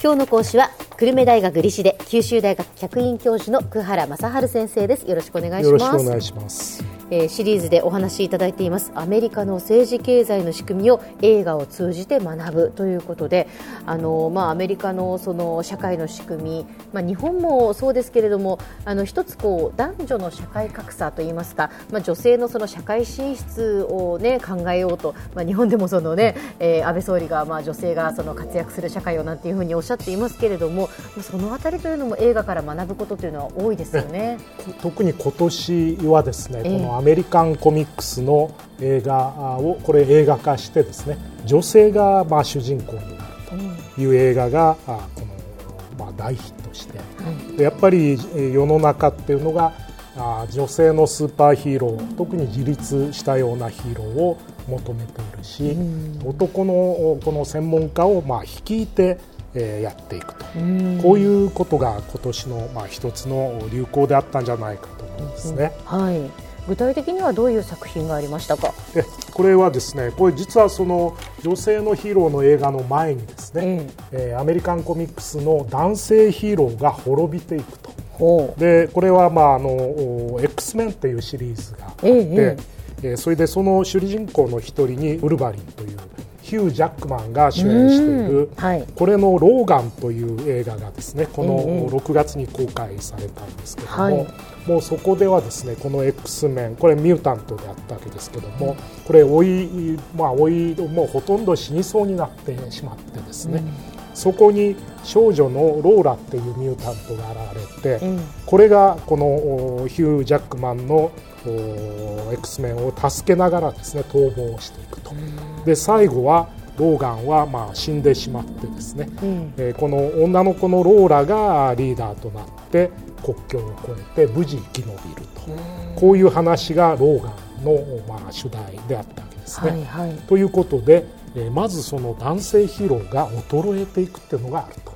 今日の講師は久留米大学理事で九州大学客員教授の久原正治先生です。よろしくお願いしよろしくお願いします。えーシリーズでお話しいただいていますアメリカの政治経済の仕組みを映画を通じて学ぶということであの、まあ、アメリカのその社会の仕組み、まあ、日本もそうですけれどもあの一つこう男女の社会格差といいますか、まあ、女性のその社会進出を、ね、考えようと、まあ、日本でもその、ねえー安倍総理が、まあ、女性がその活躍する社会をなんていうふうにおっしゃっていますけれどもそのあたりというのも映画から学ぶことというのは多いですよね。特に今年はですね、ええこのアメリカンコミックスの映画をこれ映画化してですね、女性がまあ主人公になるという映画があこのまあ大ヒットして、でやっぱりえー世の中っていうのがあ女性のスーパーヒーロー特に自立したようなヒーローを求めているし、男のこの専門家をまあ率いて、えーやっていくと、こういうことが今年のまあ一つの流行であったんじゃないかと思うんですね。はい具体的にはどういう作品がありましたか？で これはですねこれ実はその女性のヒーローの映画の前にですね、えーアメリカンコミックスの男性ヒーローが滅びていくと。ほでこれは、まあ、あのお X メンっていうシリーズがあって、ええ。えーそれでその主人公の一人にウルヴァリンというヒュー・ジャックマンが主演している、うんはい。これの「ローガン」という映画がですねこえのえ6月に公開されたんですけども、はい。もうそこではですねこの X メンこれミュータントであったわけですけどもこれ老いまあ老いもうほとんど死にそうになってしまってですね、そこに少女のローラっていうミュータントが現れて、うん。これがこのおヒュー・ジャックマンのお X メンを助けながらですね逃亡していくと、で最後はローガンはまあ死んでしまってですね、うん。えーこの女の子のローラがリーダーとなって国境を越えて無事生き延びると、こういう話がローガンのまあ主題であったわけですね。はいはい。ということで、えーまずその男性ヒーローが衰えていくっていうのがあると。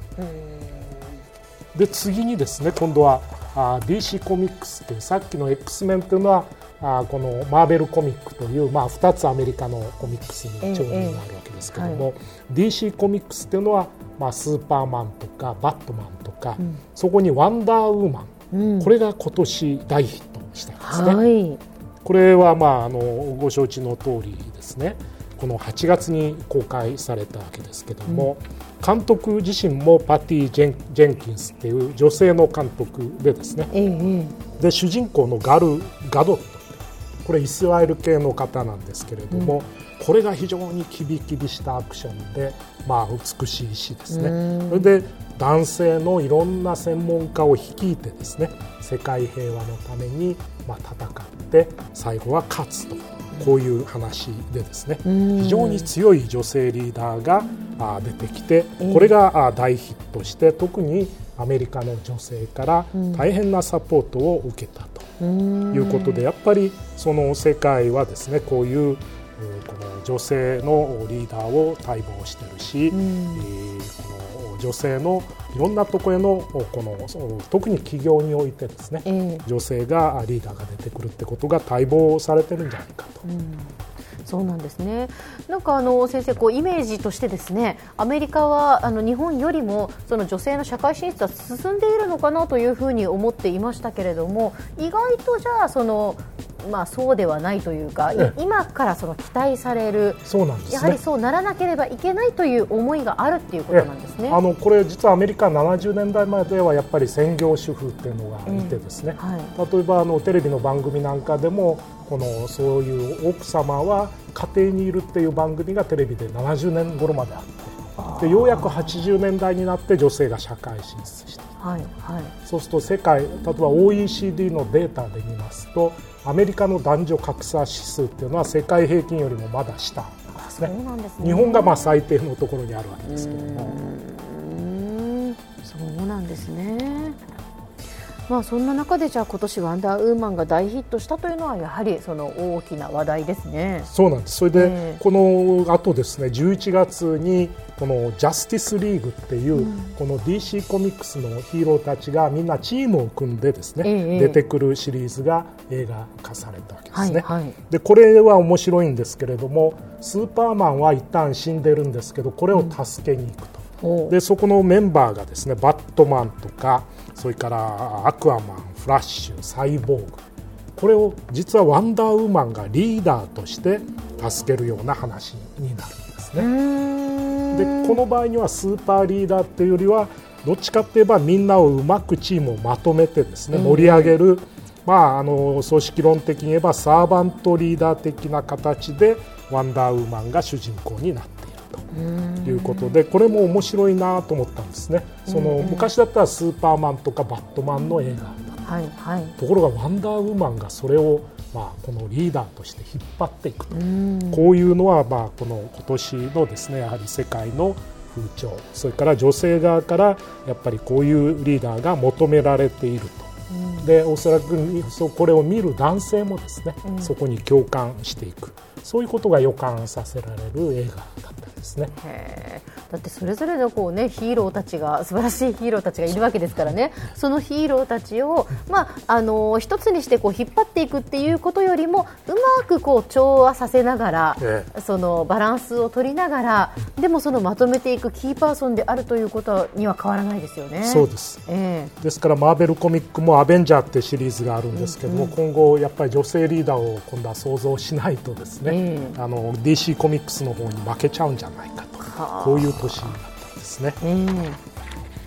で次にですね今度はあー DC コミックスっていうさっきの X メンっていうのはあーこのマーベルコミックという、まあ、2つアメリカのコミックスに長人があるわけですけども、DC コミックスっていうのは、まあ、スーパーマンとかバットマンとか、そこにワンダーウーマン、うんこれが今年大ヒットしたんですね。はい。これは、まあ、あのご承知の通りですねこの8月に公開されたわけですけども、監督自身もパティ・ジェンジェンキンスっていう女性の監督でですね。えええで主人公のガル・ガドットこれイスラエル系の方なんですけれども、これが非常にキビキビしたアクションで、まあ、美しいしですね。それで男性のいろんな専門家を率いてですね世界平和のために、まあ、戦って最後は勝つとこういう話でですね非常に強い女性リーダーがあ出てきてこれがあ大ヒットして特にアメリカの女性から大変なサポートを受けたということでやっぱりその世界はですねこういううんこの女性のリーダーを待望してるし、えーこの女性のいろんなところへのこの特に企業においてですね、ええ女性がリーダーが出てくるってことが待望されてるんじゃないかと。そうなんですね。なんかあの先生こうイメージとしてですね、アメリカはあの日本よりもその女性の社会進出は進んでいるのかなというふうに思っていましたけれども、意外とじゃあそのまあそうではないというか、いええ今からその期待される。そうなんですねやはりそうならなければいけないという思いがあるっていうことなんですね。あのこれ実はアメリカ70年代前ではやっぱり専業主婦っていうのがいてですね、はい。例えばあのテレビの番組なんかでもこのそういう奥様は家庭にいるっていう番組がテレビで70年頃まであってでようやく80年代になって女性が社会進出してはいはい。そうすると世界例えば OECD のデータで見ますとアメリカの男女格差指数っていうのは世界平均よりもまだ下なんですね。日本がまあ最低のところにあるわけですけども。うーんそうなんですね。まあ、そんな中でじゃあ今年ワンダーウーマンが大ヒットしたというのはやはりその大きな話題ですね。そうなんです。それで、えー、この後ですね11月にこのジャスティスリーグっていう、うん、この DC コミックスのヒーローたちがみんなチームを組んでですね、えー、出てくるシリーズが映画化されたわけですね。はいはい、でこれは面白いんですけれどもスーパーマンは一旦死んでるんですけどこれを助けに行くと。うん、でそこのメンバーがですねバットマンとかそれからアクアマンフラッシュサイボーグ。これを実はワンダーウーマンがリーダーとして助けるような話になるんですね。でこの場合にはスーパーリーダーっていうよりはどっちかっていえばみんなをうまくチームをまとめてですね盛り上げる、まあ、あの組織論的に言えばサーバントリーダー的な形でワンダーウーマンが主人公になってということでこれも面白いなと思ったんですね。その昔だったらスーパーマンとかバットマンの映画。はいはい、ところがワンダーウーマンがそれをまあ、このリーダーとして引っ張っていくと。こういうのはまあこの今年のですねやはり世界の風潮。それから女性側からやっぱりこういうリーダーが求められていると。でおそらくこれを見る男性もですね、そこに共感していく。そういうことが予感させられる映画だったですね。だってそれぞれのこう、ね、ヒーローたちが素晴らしいヒーローたちがいるわけですからね。そのヒーローたちを、まあ、あの一つにしてこう引っ張っていくっていうことよりもうまくこう調和させながら、ええ、そのバランスを取りながらでもそのまとめていくキーパーソンであるということには変わらないですよね。そうです、ええ、ですからマーベルコミックも「アベンジャー」ってシリーズがあるんですけども、うんうん、今後やっぱり女性リーダーを今度は想像しないとですね、ええ、あの DC コミックスの方に負けちゃうんじゃないかと。こういう年だったんですね。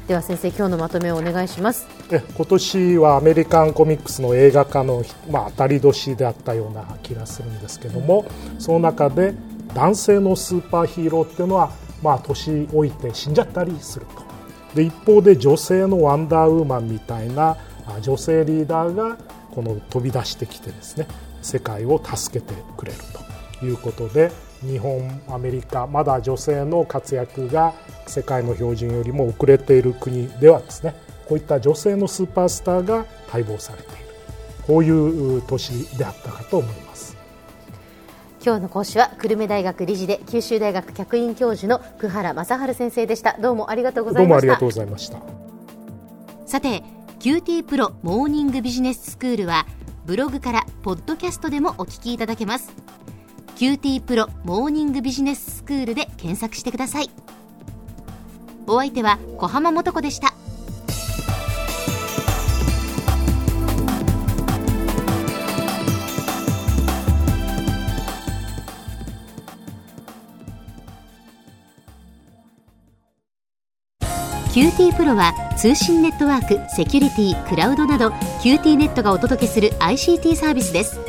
では先生今日のまとめをお願いします。え今年はアメリカンコミックスの映画化の、まあ、当たり年であったような気がするんですけども、その中で男性のスーパーヒーローっていうのは、まあ、年老いて死んじゃったりすると。で一方で女性のワンダーウーマンみたいな女性リーダーがこの飛び出してきてですね世界を助けてくれるということで日本アメリカまだ女性の活躍が世界の標準よりも遅れている国ではですねこういった女性のスーパースターが待望されている。こういう年であったかと思います。今日の講師は久留米大学理事で九州大学客員教授の久原正治先生でした。どうもありがとうございました。どうもありがとうございました。さて QT プロモーニングビジネススクールはブログからポッドキャストでもお聞きいただけます QT プロモーニングビジネススクールで検索してください。お相手は小浜もとこでした。 QT プロは通信ネットワーク、セキュリティ、クラウドなど QT ネットがお届けする ICT サービスです。